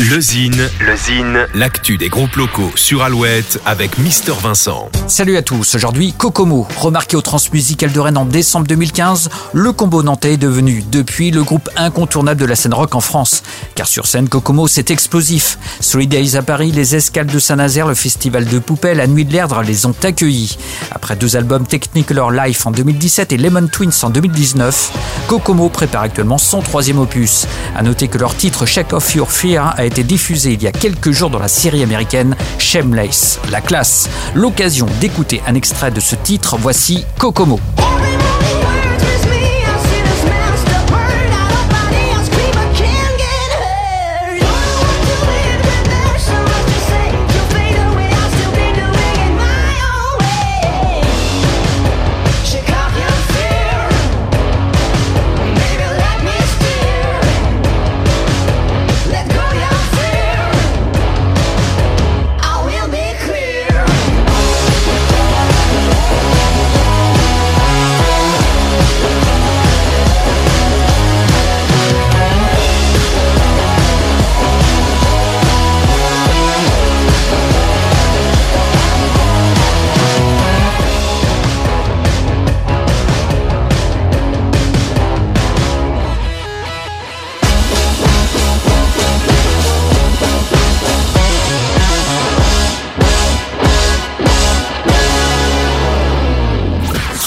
Le Zine, le Zine, l'actu des groupes locaux sur Alouette avec Mister Vincent. Salut à tous, aujourd'hui Kokomo. Remarqué au Transmusical de Rennes en décembre 2015, le combo nantais est devenu depuis le groupe incontournable de la scène rock en France. Car sur scène, Kokomo c'est explosif. Three Days à Paris, les escales de Saint-Nazaire, le festival de Poupée, la nuit de l'Erdre les ont accueillis. Après deux albums Technicolor Life en 2017 et Lemon Twins en 2019, Kokomo prépare actuellement son troisième opus. À noter que leur titre Shake Off Your Fear a été diffusé il y a quelques jours dans la série américaine Shameless. La classe. L'occasion d'écouter un extrait de ce titre, voici Kokomo.